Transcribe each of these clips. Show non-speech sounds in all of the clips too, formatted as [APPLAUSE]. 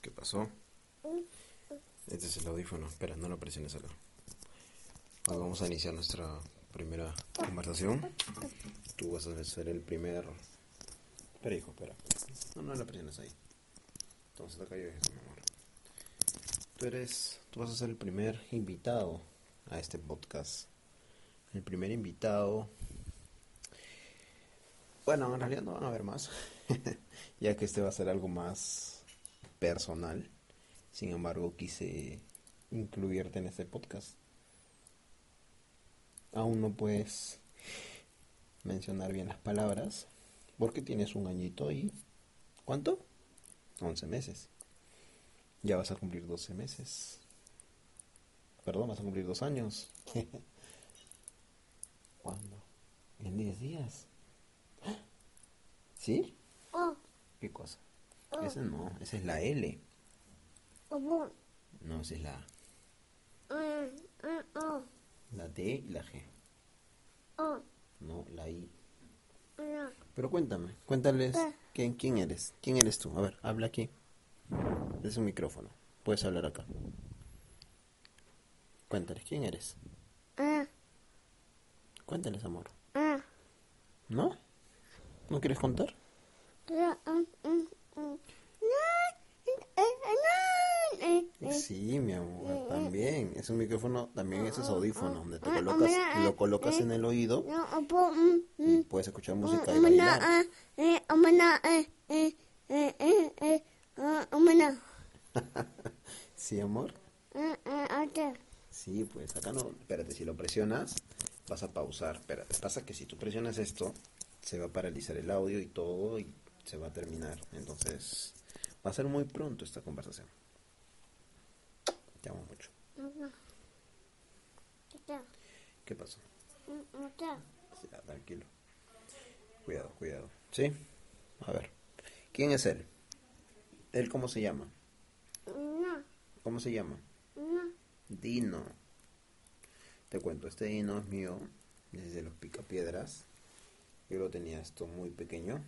¿Qué pasó? Este es el audífono. Espera, no lo presiones acá. Hoy vamos a iniciar nuestra primera conversación. Tú vas a ser el primer... Espera, hijo, espera. No, no la presiones ahí. Entonces acá yo eso, mi amor. Tú eres... Tú vas a ser el primer invitado a este podcast. El primer invitado... Bueno, en realidad no van a haber más. [LAUGHS] ya que este va a ser algo más personal. Sin embargo, quise incluirte en este podcast. Aún no puedes mencionar bien las palabras porque tienes un añito y... ¿Cuánto? 11 meses. Ya vas a cumplir 12 meses. Perdón, vas a cumplir dos años. [LAUGHS] ¿Cuándo? En 10 días. [GASPS] ¿Sí? ¿Qué cosa? Esa no, esa es la L. No, esa es la A. La D y la G. No, la I. Pero cuéntame, cuéntales quién, quién eres. ¿Quién eres tú? A ver, habla aquí. Es un micrófono. Puedes hablar acá. Cuéntales, ¿quién eres? Cuéntales, amor. ¿No? ¿No quieres contar? Sí, mi amor, también. Es un micrófono, también es audífono, donde te colocas, lo colocas en el oído y puedes escuchar música y bailar. ¿Sí, amor? Sí, pues acá no. Espérate, si lo presionas, vas a pausar. Espérate, pasa que si tú presionas esto, se va a paralizar el audio y todo y se va a terminar. Entonces, va a ser muy pronto esta conversación. Te amo mucho. ¿Qué pasó? Ya, tranquilo. Cuidado, cuidado. ¿Sí? A ver. ¿Quién es él? ¿Él cómo se llama? ¿Cómo se llama? Dino. Te cuento, este Dino es mío desde los picapiedras. Yo lo tenía esto muy pequeño,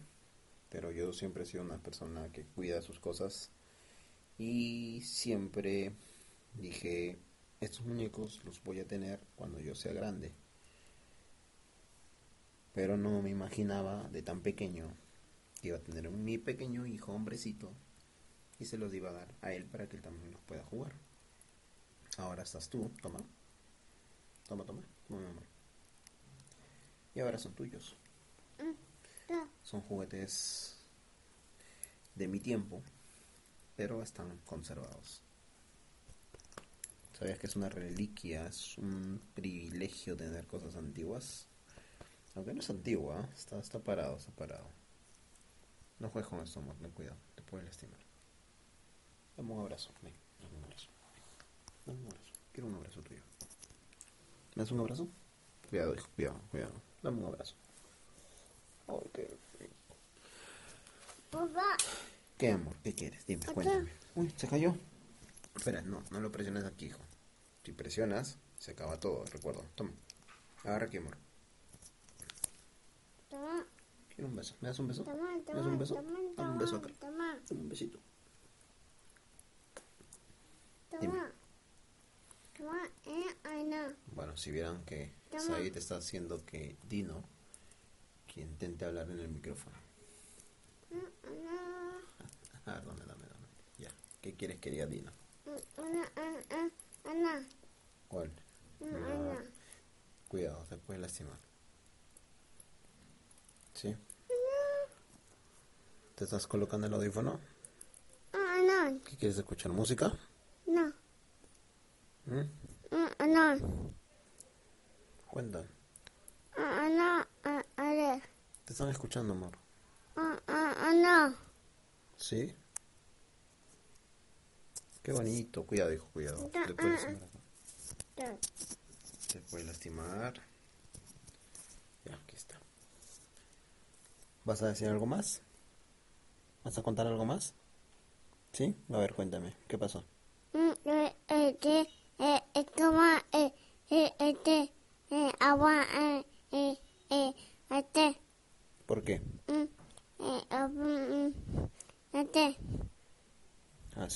pero yo siempre he sido una persona que cuida sus cosas y siempre dije, estos muñecos los voy a tener cuando yo sea grande. Pero no me imaginaba de tan pequeño que iba a tener mi pequeño hijo, hombrecito, y se los iba a dar a él para que él también los pueda jugar. Ahora estás tú, toma. Toma, toma, toma. Y ahora son tuyos. Son juguetes de mi tiempo, pero están conservados. ¿Sabías que es una reliquia? Es un privilegio tener cosas antiguas. Aunque no es antigua, está, está parado, está parado. No juegues con esto, amor, ten cuidado, te puede lastimar. Dame un abrazo, ven, dame un abrazo. Dame un abrazo, quiero un abrazo tuyo. ¿Me das un abrazo? Cuidado, hijo, cuidado, cuidado. Dame un abrazo. Ay, qué rico. Papá, ¿Qué, amor? ¿Qué quieres? Dime, cuéntame. Uy, se cayó. Espera, no, no lo presiones aquí, hijo. Si presionas, se acaba todo, recuerdo. Toma. Agarra aquí, amor. toma, Quiero un beso. ¿Me das un beso? toma, ¿Me das toma, un beso? toma, Dame un beso toma, acá. toma, Dame un besito. Dime. toma, toma, eh, ay, no, Bueno, si vieran que Toma. Said está haciendo que Dino que intente hablar en el micrófono. Mm, no, [LAUGHS] A ver, dame, dame, dame. Ya. ¿Qué quieres que diga Dino? Ah, ah, ah, no, ¿Cuál? No. ah, Cuidado, te puede lastimar. ¿Sí? ¿Te estás colocando el audífono? no, ah, no, ¿Qué quieres escuchar? ¿Música? no, ¿Mm? ah, no, Cuenta. ah, no, ah, a ver, Te están escuchando, amor. ah, ah, ah, no, ¿Sí? Qué bonito. Cuidado, hijo, cuidado. Da- Te puede ah, lastimar. Te lastimar. Ya, aquí está. ¿Vas a decir algo más? ¿Vas a contar algo más? ¿Sí? A ver, cuéntame. ¿Qué pasó? mm,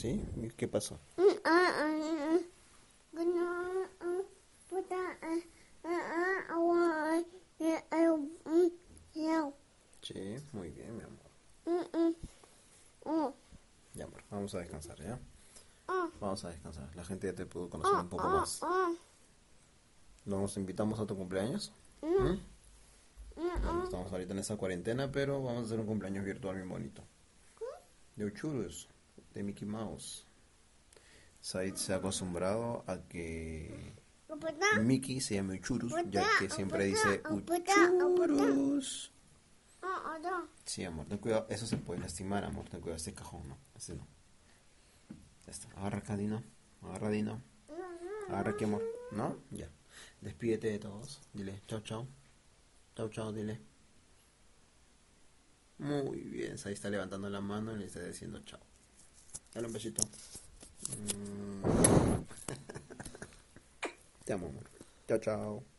sí? ¿Qué pasó? Sí, muy bien, mi amor. Ya, amor, vamos a descansar, ¿ya? Vamos a descansar. La gente ya te pudo conocer un poco más. ¿Nos invitamos a tu cumpleaños? ¿Mm? estamos ahorita en esa cuarentena, pero vamos a hacer un cumpleaños virtual bien bonito. De Uchurus, de Mickey Mouse. Said se ha acostumbrado a que Mickey se llame Uchurus, ya que siempre dice Uchurus. Sí, amor, ten cuidado, eso se puede lastimar, amor, ten cuidado, este cajón, no, este no. Agarra acá, Dino, agarra Dino. Agarra aquí, amor, ¿no? Ya. Despídete de todos, dile chao, chao. Chao, chao, dile. Muy bien, ahí está levantando la mano y le está diciendo chao. Dale un besito. Mm. [LAUGHS] Te amo, amor. Chao, chao.